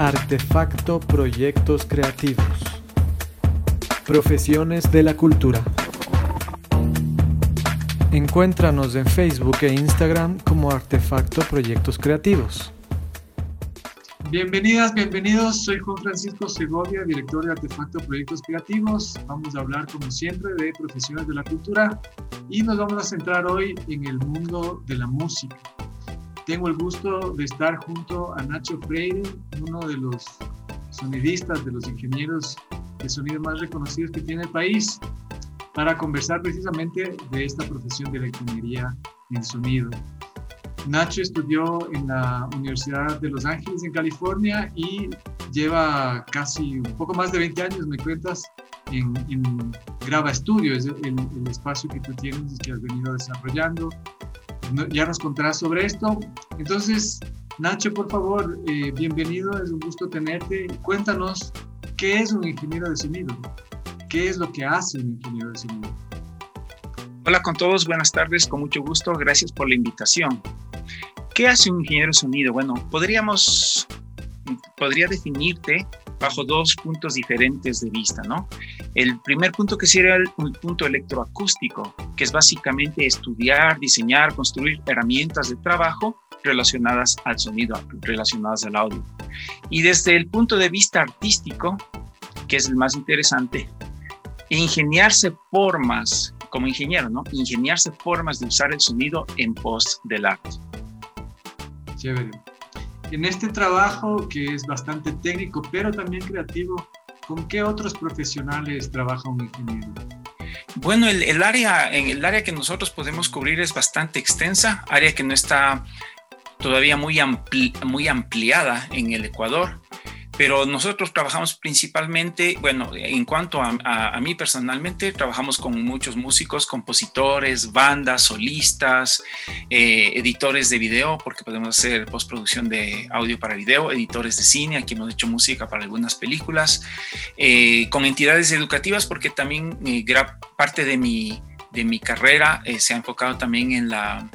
Artefacto Proyectos Creativos. Profesiones de la Cultura. Encuéntranos en Facebook e Instagram como Artefacto Proyectos Creativos. Bienvenidas, bienvenidos. Soy Juan Francisco Segovia, director de Artefacto Proyectos Creativos. Vamos a hablar, como siempre, de profesiones de la cultura y nos vamos a centrar hoy en el mundo de la música tengo el gusto de estar junto a Nacho Freire, uno de los sonidistas, de los ingenieros de sonido más reconocidos que tiene el país, para conversar precisamente de esta profesión de la ingeniería en sonido. Nacho estudió en la Universidad de Los Ángeles, en California, y lleva casi un poco más de 20 años, me cuentas, en, Graba Estudio, es el, el espacio que tú tienes y que has venido desarrollando ya nos contarás sobre esto. Entonces, Nacho, por favor, eh, bienvenido, es un gusto tenerte. Cuéntanos qué es un ingeniero de sonido, qué es lo que hace un ingeniero de sonido. Hola con todos, buenas tardes, con mucho gusto, gracias por la invitación. ¿Qué hace un ingeniero de sonido? Bueno, podríamos, podría definirte bajo dos puntos diferentes de vista, ¿no? El primer punto que sería el, punto electroacústico, que es básicamente estudiar, diseñar, construir herramientas de trabajo relacionadas al sonido, relacionadas al audio. Y desde el punto de vista artístico, que es el más interesante, ingeniarse formas, como ingeniero, ¿no? Ingeniarse formas de usar el sonido en pos del arte. Chévere. En este trabajo que es bastante técnico, pero también creativo, ¿con qué otros profesionales trabaja un ingeniero? Bueno, el, área, el área que nosotros podemos cubrir es bastante extensa, área que no está todavía muy ampliada en el Ecuador pero nosotros trabajamos principalmente, bueno, en cuanto a, mí personalmente, trabajamos con muchos músicos, compositores, bandas, solistas, eh, editores de video, porque podemos hacer postproducción de audio para video, editores de cine, aquí hemos hecho música para algunas películas, eh, con entidades educativas, porque también eh, gran parte de mi, de mi carrera se ha enfocado también en la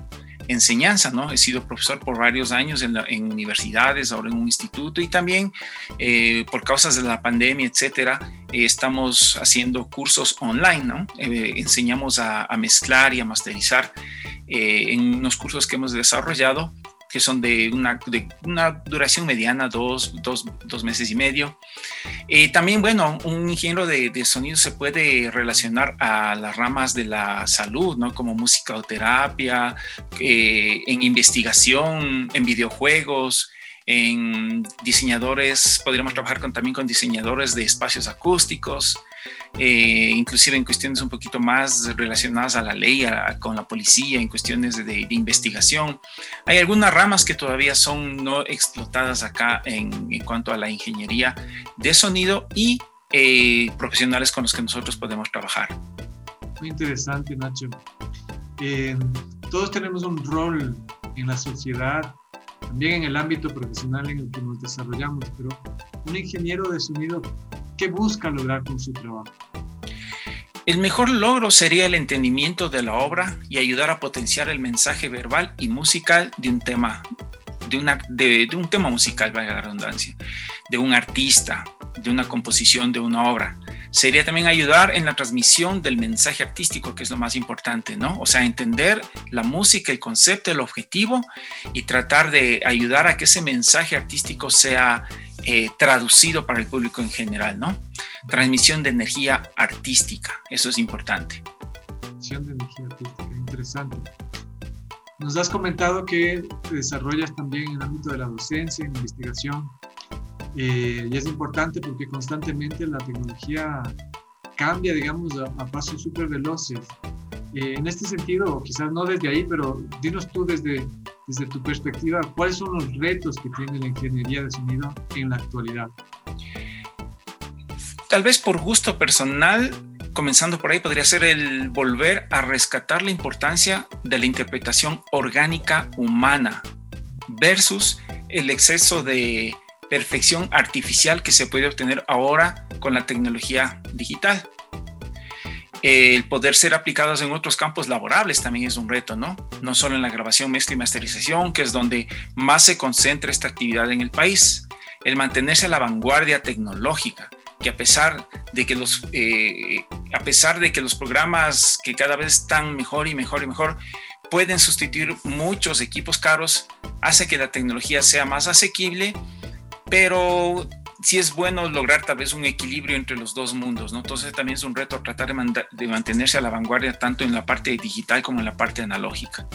enseñanza, ¿no? He sido profesor por varios años en, universidades, ahora en un instituto y también eh, por causas de la pandemia, etcétera, eh, estamos haciendo cursos online, ¿no? Eh, enseñamos a, mezclar y a masterizar en unos cursos que hemos desarrollado que son de una, de una duración mediana, dos, dos, dos meses y medio. Eh, también, bueno, un ingeniero de, de, sonido se puede relacionar a las ramas de la salud, ¿no? Como musicoterapia, eh, en investigación, en videojuegos, en diseñadores, podríamos trabajar también con diseñadores de espacios acústicos, eh, inclusive en cuestiones un poquito más relacionadas a la ley, con la policía, en cuestiones de, investigación. Hay algunas ramas que todavía son no explotadas acá en, en cuanto a la ingeniería de sonido y eh, profesionales con los que nosotros podemos trabajar. Muy interesante, Nacho. Eh, todos tenemos un rol en la sociedad también en el ámbito profesional en el que nos desarrollamos, pero un ingeniero de sonido, ¿qué busca lograr con su trabajo? El mejor logro sería el entendimiento de la obra y ayudar a potenciar el mensaje verbal y musical de un tema, de, un tema musical, valga la redundancia, de un artista, de una composición de una obra sería también ayudar en la transmisión del mensaje artístico, que es lo más importante, ¿no? O sea, entender la música, el concepto, el objetivo y tratar de ayudar a que ese mensaje artístico sea eh, traducido para el público en general, ¿no? Transmisión de energía artística, eso es importante. Transmisión de energía artística, interesante. Nos has comentado que desarrollas también en el ámbito de la docencia, en investigación. Eh, y es importante porque constantemente la tecnología cambia, digamos, a, pasos súper veloces. Eh, en este sentido, quizás no desde ahí, pero dinos tú desde, desde tu perspectiva, ¿cuáles son los retos que tiene la ingeniería de sonido en la actualidad? Tal vez por gusto personal, comenzando por ahí, podría ser el volver a rescatar la importancia de la interpretación orgánica humana versus el exceso de perfección artificial que se puede obtener ahora con la tecnología digital. El poder ser aplicados en otros campos laborables también es un reto, ¿no? No solo en la grabación, mezcla y masterización, que es donde más se concentra esta actividad en el país. el mantenerse a la vanguardia tecnológica, que a pesar de que los, eh, a pesar de que los programas que cada vez están mejor y mejor y mejor, pueden sustituir muchos equipos caros, hace que la tecnología sea más asequible, pero sí es bueno lograr tal vez un equilibrio entre los dos mundos, ¿no? Entonces también es un reto tratar de, mantenerse a la vanguardia tanto en la parte digital como en la parte analógica.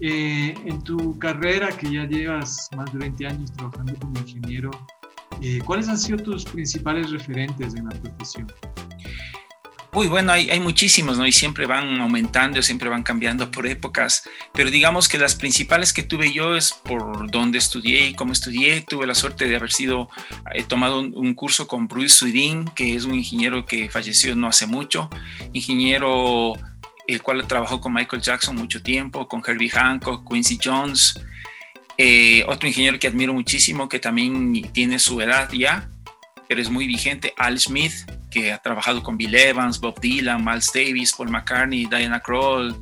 Eh, en tu carrera, que ya llevas más de 20 años trabajando como ingeniero, eh, ¿cuáles han sido tus principales referentes en la profesión? Uy, bueno, hay, hay, muchísimos, ¿no? Y siempre van aumentando, siempre van cambiando por épocas, pero digamos que las principales que tuve yo es por dónde estudié y cómo estudié. Tuve la suerte de haber sido, he tomado un, curso con Bruce Swidin, que es un ingeniero que falleció no hace mucho, ingeniero el cual trabajó con Michael Jackson mucho tiempo, con Herbie Hancock, Quincy Jones. Eh, otro ingeniero que admiro muchísimo, que también tiene su edad ya, pero es muy vigente, Al Smith, que ha trabajado con Bill Evans, Bob Dylan, Miles Davis, Paul McCartney, Diana Kroll,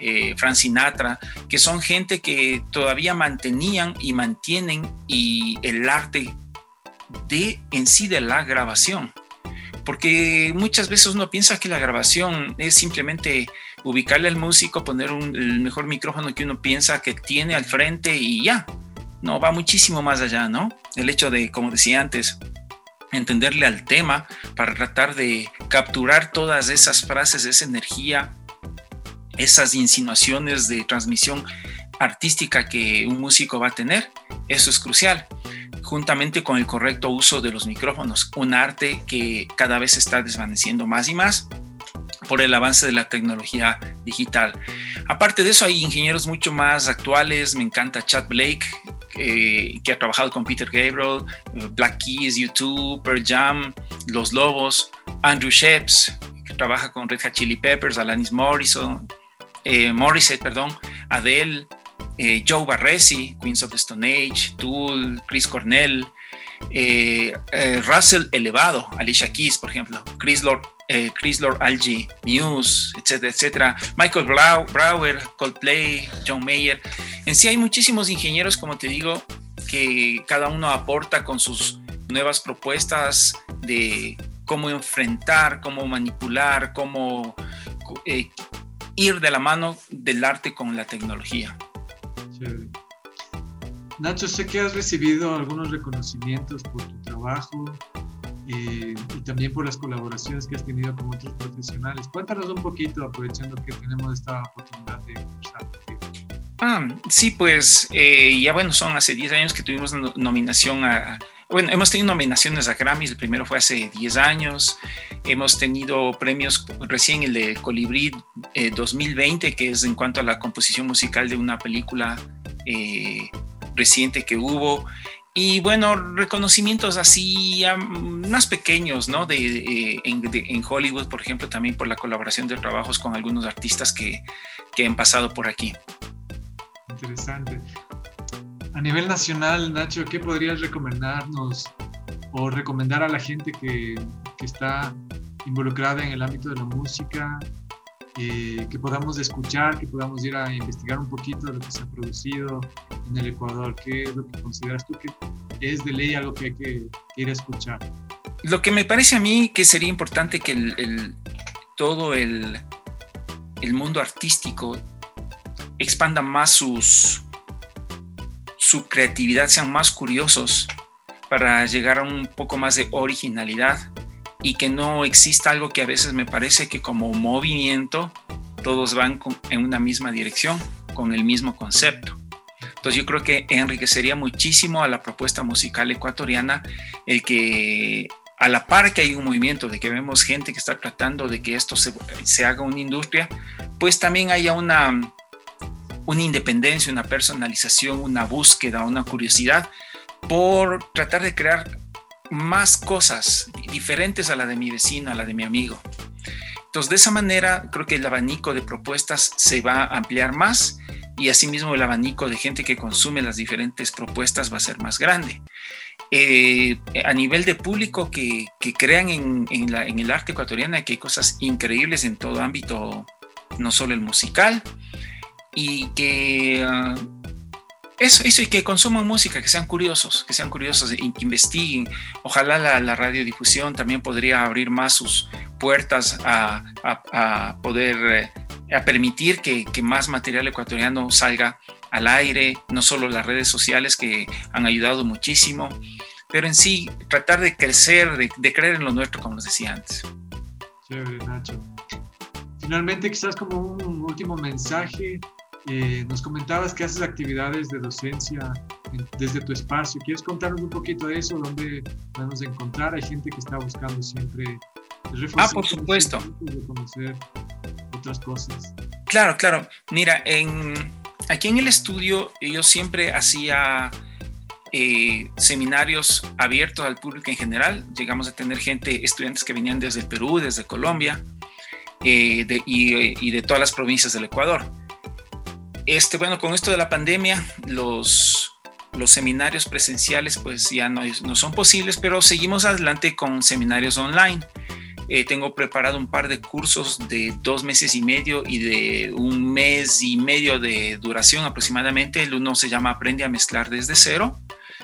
eh, Frank Sinatra, que son gente que todavía mantenían y mantienen y el arte de en sí de la grabación. Porque muchas veces uno piensa que la grabación es simplemente ubicarle al músico, poner el mejor micrófono que uno piensa que tiene al frente y ya. No, va muchísimo más allá, ¿no? El hecho de, como decía antes, entenderle al tema para tratar de capturar todas esas frases, esa energía, esas insinuaciones de transmisión artística que un músico va a tener, eso es crucial, juntamente con el correcto uso de los micrófonos, un arte que cada vez está desvaneciendo más y más por el avance de la tecnología digital. Aparte de eso, hay ingenieros mucho más actuales. Me encanta Chad Blake, eh, que ha trabajado con Peter Gabriel, Black Keys, YouTube, Pearl Jam, Los Lobos, Andrew Sheps, que trabaja con Red Hot Chili Peppers, Alanis Morrison, eh, Morissette, perdón, Adele, eh, Joe Barresi, Queens of the Stone Age, Tool, Chris Cornell, Russell Elevado, Alicia Keys, por ejemplo, Chris Lord eh, Chris Lord Algie, Muse, etcétera, etcétera, Michael Brower, Coldplay, John Mayer. En sí hay muchísimos ingenieros, como te digo, que cada uno aporta con sus nuevas propuestas de cómo enfrentar, cómo manipular, cómo eh, ir de la mano del arte con la tecnología. Nacho, sé que has recibido algunos reconocimientos por tu trabajo, y también por las colaboraciones que has tenido con otros profesionales. Cuéntanos un poquito, aprovechando que tenemos esta oportunidad de conversar. Ah, sí, pues eh, ya bueno, son hace 10 años que tuvimos nominación a, bueno, hemos tenido nominaciones a Grammys, el primero fue hace 10 años, hemos tenido premios recién el de Colibrí 2020, eh, que es en cuanto a la composición musical de una película eh, reciente que hubo, y bueno, reconocimientos así más pequeños, ¿no? De, en, Hollywood, por ejemplo, también por la colaboración de trabajos con algunos artistas que, que han pasado por aquí. Interesante. A nivel nacional, Nacho, ¿qué podrías recomendarnos o recomendar a la gente que, que está involucrada en el ámbito de la música eh, que podamos escuchar, que podamos ir a investigar un poquito de lo que se ha producido en el Ecuador. ¿Qué es lo que consideras tú que es de ley algo que hay que, ir a escuchar? Lo que me parece a mí que sería importante que el, todo el, el mundo artístico expanda más sus, su creatividad, sean más curiosos para llegar a un poco más de originalidad y que no exista algo que a veces me parece que como movimiento todos van en una misma dirección, con el mismo concepto. Entonces yo creo que enriquecería muchísimo a la propuesta musical ecuatoriana el que a la par que hay un movimiento de que vemos gente que está tratando de que esto se, se haga una industria, pues también haya una, una independencia, una personalización, una búsqueda, una curiosidad por tratar de crear más cosas diferentes a la de mi vecino, a la de mi amigo. Entonces, de esa manera, creo que el abanico de propuestas se va a ampliar más y asimismo el abanico de gente que consume las diferentes propuestas va a ser más grande. Eh, a nivel de público que, crean en, el arte ecuatoriano, que hay cosas increíbles en todo ámbito, no solo el musical, y que ah, eso, eso, y que consuman música, que sean curiosos, que sean curiosos, que investiguen. Ojalá la, radiodifusión también podría abrir más sus puertas a, poder, eh, a permitir que, más material ecuatoriano salga al aire, no solo las redes sociales que han ayudado muchísimo, pero en sí tratar de crecer, de, de creer en lo nuestro, como les decía antes. Chévere, Nacho. Finalmente, quizás como un último mensaje eh, nos comentabas que haces actividades de docencia desde tu espacio. ¿Quieres contarnos un poquito de eso? ¿Dónde podemos encontrar? Hay gente que está buscando siempre Ah, por supuesto. De conocer otras cosas. Claro, claro. Mira, en, aquí en el estudio yo siempre hacía eh, seminarios abiertos al público en general. Llegamos a tener gente, estudiantes que venían desde Perú, desde Colombia eh, y, y de todas las provincias del Ecuador. Este, bueno, con esto de la pandemia, los, seminarios presenciales pues ya no, no son posibles, pero seguimos adelante con seminarios online. Eh, tengo preparado un par de cursos de dos meses y medio y de un mes y medio de duración aproximadamente. El uno se llama Aprende a mezclar desde cero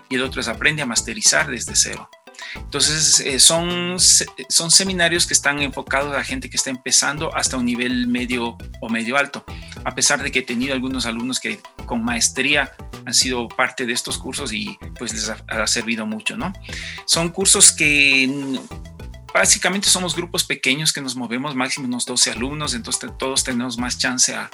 y el otro es Aprende a masterizar desde cero. Entonces, eh, son, son seminarios que están enfocados a gente que está empezando hasta un nivel medio o medio alto, a pesar de que he tenido algunos alumnos que con maestría han sido parte de estos cursos y pues les ha, ha servido mucho, ¿no? Son cursos que básicamente somos grupos pequeños que nos movemos, máximo unos 12 alumnos, entonces todos tenemos más chance a,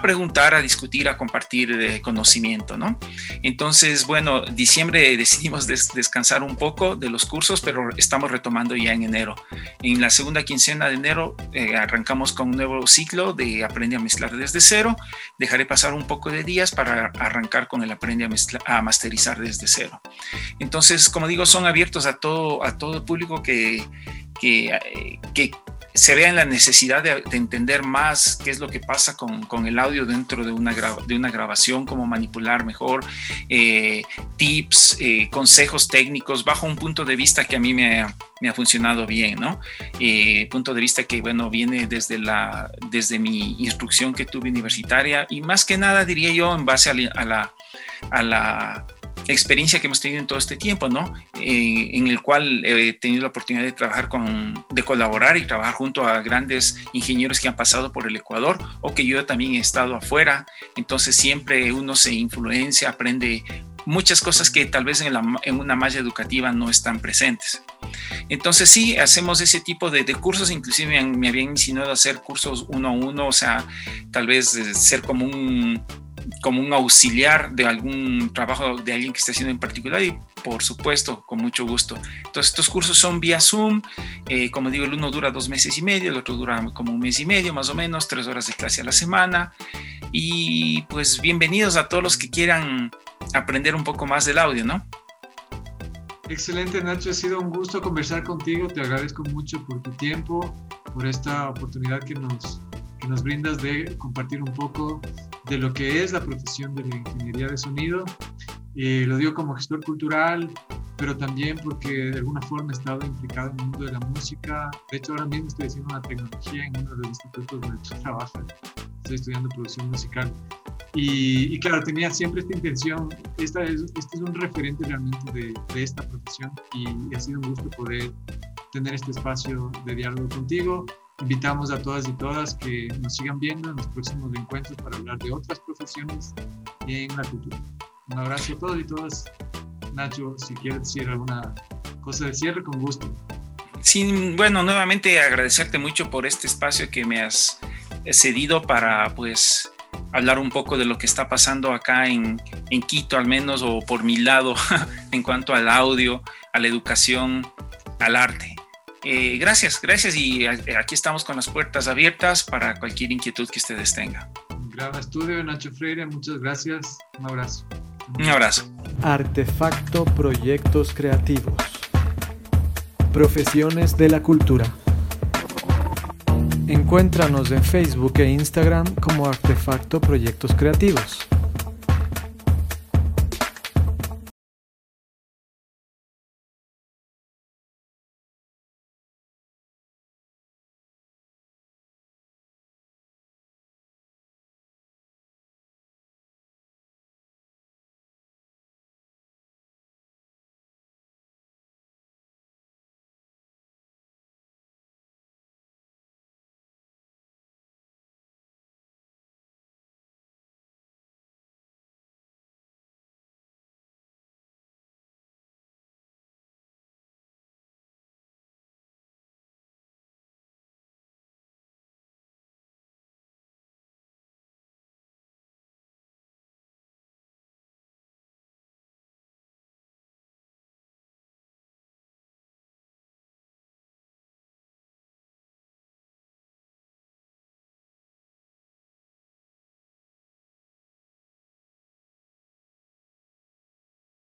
preguntar, a discutir, a compartir de conocimiento, ¿no? Entonces, bueno, diciembre decidimos descansar un poco de los cursos, pero estamos retomando ya en enero. En la segunda quincena de enero eh, arrancamos con un nuevo ciclo de Aprende a mezclar desde cero. Dejaré pasar un poco de días para arrancar con el Aprende a, a masterizar desde cero. Entonces, como digo, son abiertos a todo, a todo el público que que, que se vea en la necesidad de, entender más qué es lo que pasa con, con el audio dentro de una, de una grabación, cómo manipular mejor, eh, tips, eh, consejos técnicos, bajo un punto de vista que a mí me ha, me ha funcionado bien, ¿no? Eh, punto de vista que, bueno, viene desde, la, desde mi instrucción que tuve universitaria y más que nada, diría yo, en base a la, a la experiencia que hemos tenido en todo este tiempo, ¿no? Eh, en el cual he tenido la oportunidad de trabajar con, de colaborar y trabajar junto a grandes ingenieros que han pasado por el Ecuador o que yo también he estado afuera. Entonces siempre uno se influencia, aprende muchas cosas que tal vez en, una malla educativa no están presentes. Entonces sí, hacemos ese tipo de, cursos, inclusive me, habían insinuado hacer cursos uno a uno, o sea, tal vez ser como un como un auxiliar de algún trabajo de alguien que esté haciendo en particular y por supuesto, con mucho gusto. Entonces estos cursos son vía Zoom, eh, como digo, el uno dura dos meses y medio, el otro dura como un mes y medio más o menos, tres horas de clase a la semana y pues bienvenidos a todos los que quieran aprender un poco más del audio, ¿no? Excelente Nacho, ha sido un gusto conversar contigo, te agradezco mucho por tu tiempo, por esta oportunidad que nos, que nos brindas de compartir un poco de lo que es la profesión de la ingeniería de sonido. Eh, lo digo como gestor cultural, pero también porque de alguna forma he estado implicado en el mundo de la música. De hecho, ahora mismo estoy haciendo una tecnología en uno de los institutos donde trabajo. Estoy estudiando producción musical. Y, claro, tenía siempre esta intención. Esta es, este es un referente realmente de, de esta profesión y, y ha sido un gusto poder tener este espacio de diálogo contigo. Invitamos a todas y todas que nos sigan viendo en los próximos encuentros para hablar de otras profesiones en la cultura. Un abrazo a todos y todas. Nacho, si quieres decir alguna cosa de cierre, con gusto. Sí, bueno, nuevamente agradecerte mucho por este espacio que me has cedido para pues hablar un poco de lo que está pasando acá en, en Quito, al menos, o por mi lado, en cuanto al audio, a la educación, al arte. Eh, gracias, gracias y eh, aquí estamos con las puertas abiertas para cualquier inquietud que ustedes tengan. Gran estudio, Nacho Freire, muchas gracias. Un abrazo. Un abrazo. Artefacto Proyectos Creativos. Profesiones de la Cultura. Encuéntranos en Facebook e Instagram como Artefacto Proyectos Creativos.